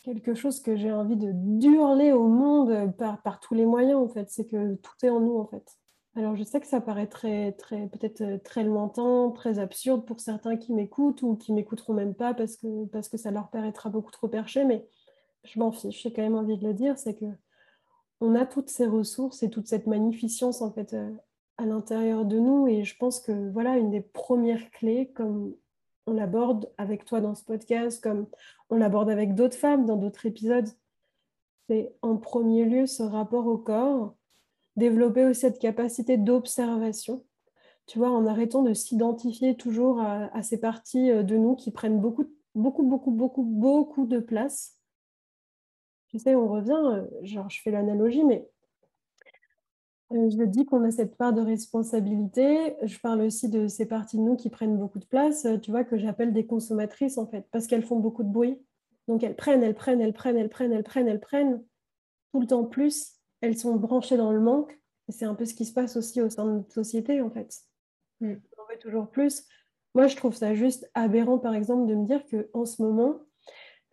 quelque chose que j'ai envie de hurler au monde par, tous les moyens, en fait. C'est que tout est en nous, en fait. Alors, je sais que ça paraît très, très, peut-être euh, très lointain, très absurde pour certains qui m'écoutent ou qui m'écouteront même pas parce que, parce que ça leur paraîtra beaucoup trop perché, mais je m'en fiche. J'ai quand même envie de le dire, c'est que on a toutes ces ressources et toute cette magnificence en fait euh, à l'intérieur de nous. Et je pense que voilà une des premières clés, comme on l'aborde avec toi dans ce podcast, comme on l'aborde avec d'autres femmes dans d'autres épisodes, c'est en premier lieu ce rapport au corps développer aussi cette capacité d'observation, tu vois, en arrêtant de s'identifier toujours à, ces parties euh, de nous qui prennent beaucoup, beaucoup, beaucoup, beaucoup, beaucoup de place. Tu sais, on revient, euh, genre je fais l'analogie, mais je dis qu'on a cette part de responsabilité. Je parle aussi de ces parties de nous qui prennent beaucoup de place, tu vois, que j'appelle des consommatrices en fait, parce qu'elles font beaucoup de bruit. Donc elles prennent, elles prennent, elles prennent, elles prennent, elles prennent, elles prennent tout le temps plus elles sont branchées dans le manque. Et c'est un peu ce qui se passe aussi au sein de notre société, en fait. Mm. On veut toujours plus. Moi, je trouve ça juste aberrant, par exemple, de me dire qu'en ce moment,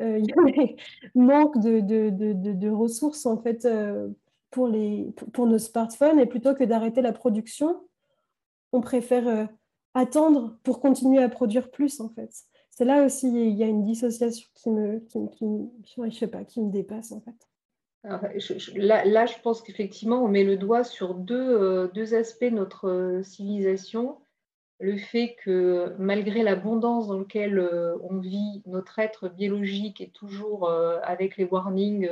euh, <laughs> il y a des manques de, de, de, ressources, en fait, euh, pour, les, pour nos smartphones. Et plutôt que d'arrêter la production, on préfère euh, attendre pour continuer à produire plus, en fait. C'est là aussi, il y a une dissociation qui me, qui, je sais pas, qui me dépasse, en fait là, je pense qu'effectivement, on met le doigt sur deux, euh, deux aspects de notre euh, civilisation. Le fait que malgré l'abondance dans laquelle on vit, notre être biologique est toujours avec les warnings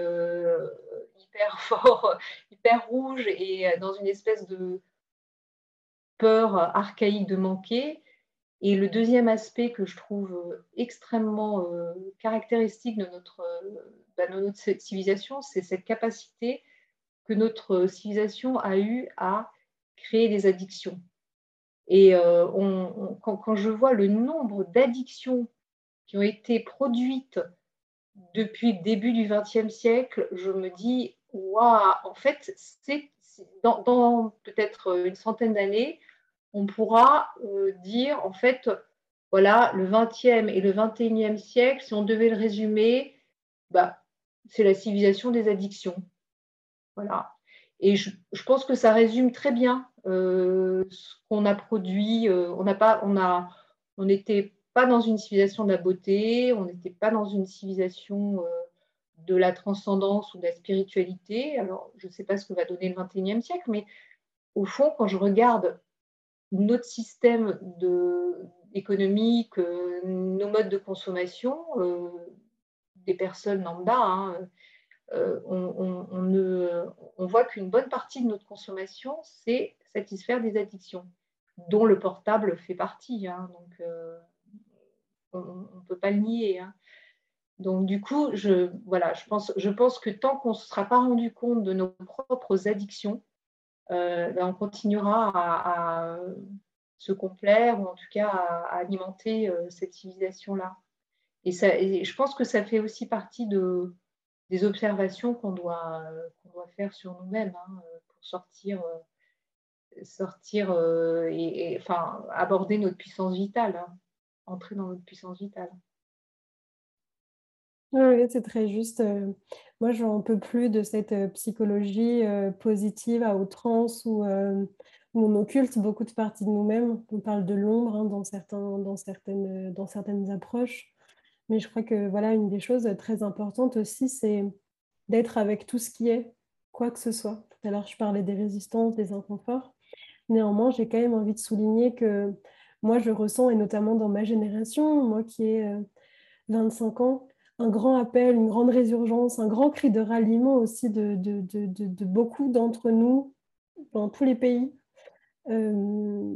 hyper <laughs> forts, hyper rouges et dans une espèce de peur archaïque de manquer. Et le deuxième aspect que je trouve extrêmement caractéristique de notre bah, notre civilisation, c'est cette capacité que notre civilisation a eu à créer des addictions. Et euh, quand, je vois le nombre d'addictions qui ont été produites depuis le début du XXe siècle, je me dis, waouh, en fait, c'est dans, peut-être une centaine d'années, on pourra euh, dire, en fait, voilà, le XXe et le XXIe siècle, si on devait le résumer, bah, c'est la civilisation des addictions. Voilà. Et je, pense que ça résume très bien euh, ce qu'on a produit. Euh, on n'a pas, on a, on n'était pas dans une civilisation de la beauté, on n'était pas dans une civilisation de la transcendance ou de la spiritualité. Alors, je ne sais pas ce que va donner le 21e siècle, mais au fond, quand je regarde notre système économique, euh, nos modes de consommation, euh, des personnes lambda, hein, euh, on, on, voit qu'une bonne partie de notre consommation, c'est satisfaire des addictions, dont le portable fait partie. Hein, donc, on ne peut pas le nier. Hein. Donc, du coup, je, pense, que tant qu'on ne se sera pas rendu compte de nos propres addictions, ben, on continuera à, se complaire ou en tout cas à, alimenter euh, cette civilisation-là. Et, je pense que ça fait aussi partie de, des observations qu'on doit, faire sur nous-mêmes hein, pour sortir, euh, sortir euh, et, aborder notre puissance vitale, hein, entrer dans notre puissance vitale. Oui, c'est très juste. Moi, je n'en peux plus de cette psychologie positive à outrance où on occulte beaucoup de parties de nous-mêmes. On parle de l'ombre hein, dans, certains, dans, certaines, dans certaines approches. Mais je crois que voilà, une des choses très importantes aussi, c'est d'être avec tout ce qui est, quoi que ce soit. Tout à l'heure, je parlais des résistances, des inconforts. Néanmoins, j'ai quand même envie de souligner que moi, je ressens, et notamment dans ma génération, moi qui ai 25 euh, ans, un grand appel, une grande résurgence, un grand cri de ralliement aussi de, de, de, beaucoup d'entre nous dans tous les pays euh,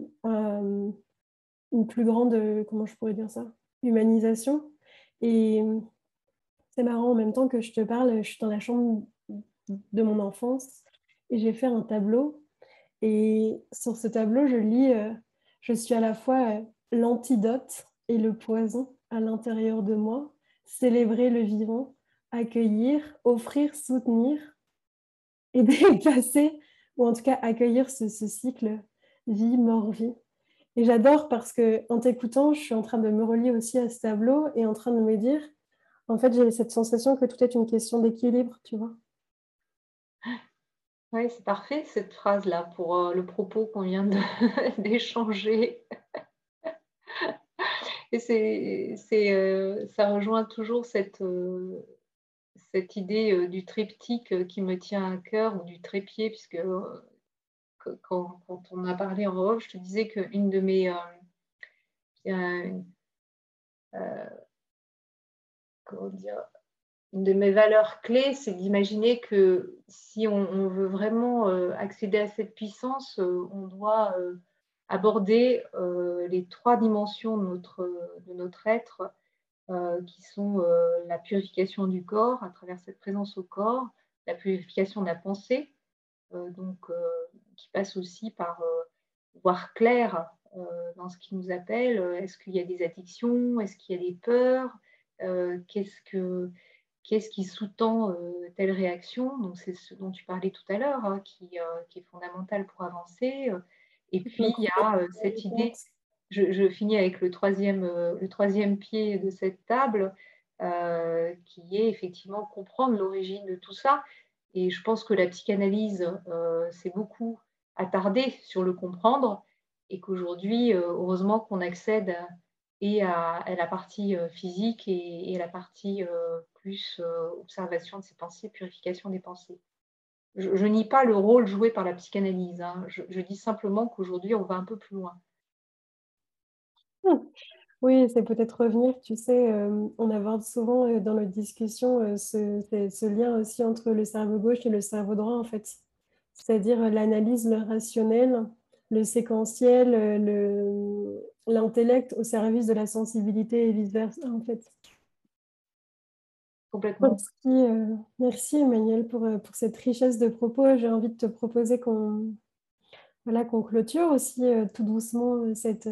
une plus grande, comment je pourrais dire ça, humanisation. Et c'est marrant, en même temps que je te parle, je suis dans la chambre de mon enfance et j'ai fait un tableau. Et sur ce tableau, je lis, euh, je suis à la fois euh, l'antidote et le poison à l'intérieur de moi, célébrer le vivant, accueillir, offrir, soutenir et <laughs> dépasser, ou en tout cas accueillir ce cycle vie, mort, vie. Et j'adore parce que en t'écoutant, je suis en train de me relier aussi à ce tableau et en train de me dire, en fait, j'ai cette sensation que tout est une question d'équilibre, tu vois. Oui, c'est parfait cette phrase-là pour euh, le propos qu'on vient <laughs> d'échanger. Et c'est, euh, ça rejoint toujours cette, euh, cette idée du triptyque qui me tient à cœur, ou du trépied, puisque quand, on a parlé en off, je te disais qu'une de mes. Euh, euh, comment dire une de mes valeurs clés, c'est d'imaginer que si on, veut vraiment euh, accéder à cette puissance, on doit aborder les trois dimensions de notre, de notre être, qui sont la purification du corps à travers cette présence au corps, la purification de la pensée, donc qui passe aussi par euh, voir clair euh, dans ce qui nous appelle. Est-ce qu'il y a des addictions Est-ce qu'il y a des peurs euh, Qu'est-ce que qu'est-ce qui sous-tend telle réaction Donc, c'est ce dont tu parlais tout à l'heure, hein, qui, qui, est fondamental pour avancer. Et puis, il y a cette idée, je, finis avec le troisième, le troisième pied de cette table, qui est effectivement comprendre l'origine de tout ça. Et je pense que la psychanalyse, c'est beaucoup attarder sur le comprendre et qu'aujourd'hui, euh, heureusement qu'on accède et à, la partie euh, physique et, la partie euh, plus observation de ses pensées, purification des pensées. Je, ne nie pas le rôle joué par la psychanalyse. Hein. Je, dis simplement qu'aujourd'hui, on va un peu plus loin. Hmm. Oui, c'est peut-être revenir, tu sais, on aborde souvent dans notre discussion ce, ce, lien aussi entre le cerveau gauche et le cerveau droit, en fait c'est-à-dire l'analyse, le rationnel, le séquentiel, l'intellect au service de la sensibilité et vice-versa, en fait. Complètement. Merci, euh, Emmanuel pour, euh, pour, cette richesse de propos. J'ai envie de te proposer qu'on voilà, qu'on clôture aussi euh, tout doucement cette,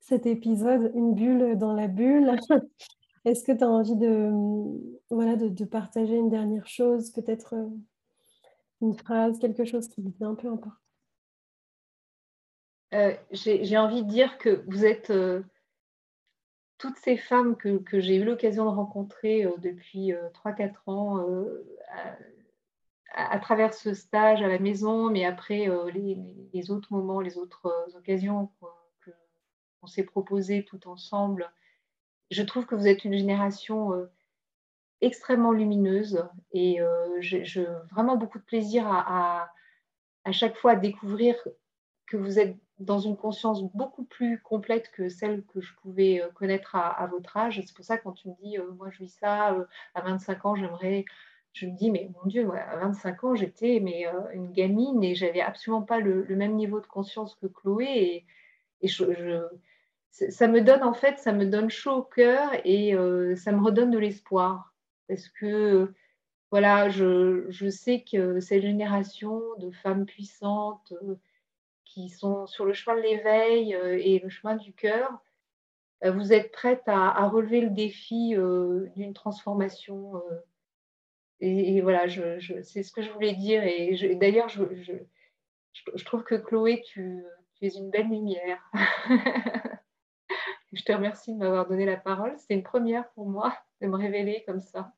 cet épisode, une bulle dans la bulle. <laughs> Est-ce que tu as envie de, voilà, de, de, partager une dernière chose, peut-être une phrase, quelque chose qui un peu importe. Euh, j'ai envie de dire que vous êtes euh, toutes ces femmes que, j'ai eu l'occasion de rencontrer euh, depuis 3-4 ans à, travers ce stage à la maison, mais après les, autres moments, les autres occasions qu'on s'est proposées tout ensemble. Je trouve que vous êtes une génération extrêmement lumineuse et j'ai vraiment beaucoup de plaisir à, à, chaque fois à découvrir que vous êtes dans une conscience beaucoup plus complète que celle que je pouvais connaître à, votre âge. C'est pour ça quand tu me dis, moi je vis ça, à 25 ans, j'aimerais je me dis, mais mon Dieu, à 25 ans, j'étais mais, une gamine et j'avais absolument pas le, même niveau de conscience que Chloé. Et, ça me donne, en fait, ça me donne chaud au cœur et ça me redonne de l'espoir. Parce que, voilà, je, je, sais que cette génération de femmes puissantes qui sont sur le chemin de l'éveil et le chemin du cœur, vous êtes prêtes à, relever le défi d'une transformation et, voilà, je, c'est ce que je voulais dire. Et d'ailleurs, je, je, trouve que Chloé, tu, tu es une belle lumière. <laughs> je te remercie de m'avoir donné la parole. C'est une première pour moi de me révéler comme ça.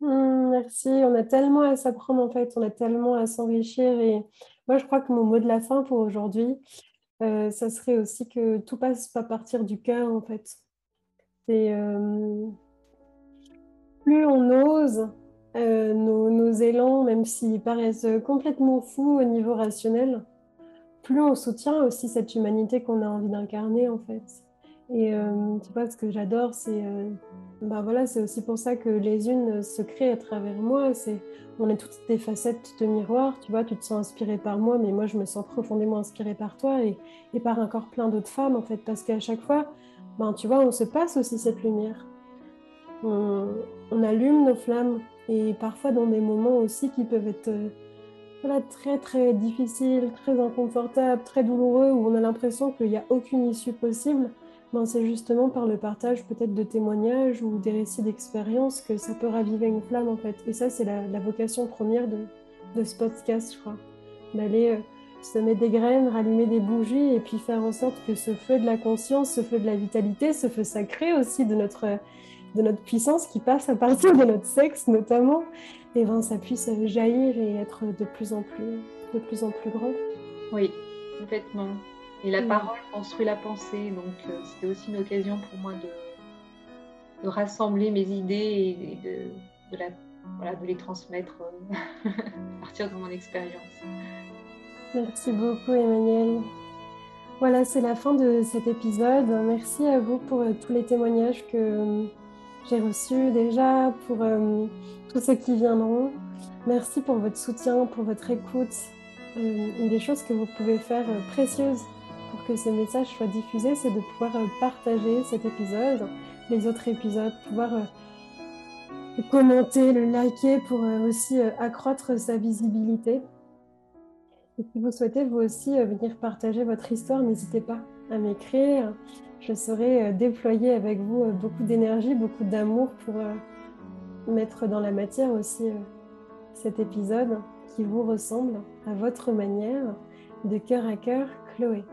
Mmh, merci. On a tellement à s'apprendre en fait, on a tellement à s'enrichir. Et moi, je crois que mon mot de la fin pour aujourd'hui, euh, ça serait aussi que tout passe par partir du cœur en fait. C'est euh, plus on ose euh, nos, élans, même s'ils paraissent complètement fous au niveau rationnel, plus on soutient aussi cette humanité qu'on a envie d'incarner en fait. Et euh, tu vois, ce que j'adore, c'est euh, bah voilà, c'est aussi pour ça que les unes se créent à travers moi. C'est, on est toutes des facettes de miroir. Tu vois, tu te sens inspirée par moi, mais moi, je me sens profondément inspirée par toi et, et par encore plein d'autres femmes en fait, parce qu'à chaque fois, ben, tu vois, on se passe aussi cette lumière on, allume nos flammes et parfois dans des moments aussi qui peuvent être euh, très très difficiles, très inconfortables, très douloureux, où on a l'impression qu'il n'y a aucune issue possible, ben c'est justement par le partage peut-être de témoignages ou des récits d'expérience que ça peut raviver une flamme en fait. Et ça c'est la, vocation première de, ce podcast, je crois. D'aller euh, semer des graines, rallumer des bougies et puis faire en sorte que ce feu de la conscience, ce feu de la vitalité, ce feu sacré aussi de notre de notre puissance qui passe à partir de notre sexe notamment, et ben ça puisse jaillir et être de plus en plus, de plus en plus grand. Oui, complètement. Et la parole construit la pensée, donc euh, c'était aussi une occasion pour moi de, de rassembler mes idées et de, de, la, voilà, de les transmettre euh, <laughs> à partir de mon expérience. Merci beaucoup Emmanuel. Voilà, c'est la fin de cet épisode. Merci à vous pour euh, tous les témoignages que j'ai reçu déjà, pour euh, tous ceux qui viendront. Merci pour votre soutien, pour votre écoute. Euh, une des choses que vous pouvez faire précieuses que ce message soit diffusé, c'est de pouvoir partager cet épisode, les autres épisodes, pouvoir le commenter, le liker pour aussi accroître sa visibilité. Et si vous souhaitez vous aussi venir partager votre histoire, n'hésitez pas à m'écrire je saurai euh, déployer avec vous euh, beaucoup d'énergie, beaucoup d'amour pour euh, mettre dans la matière aussi cet épisode qui vous ressemble à votre manière de cœur à cœur, Chloé.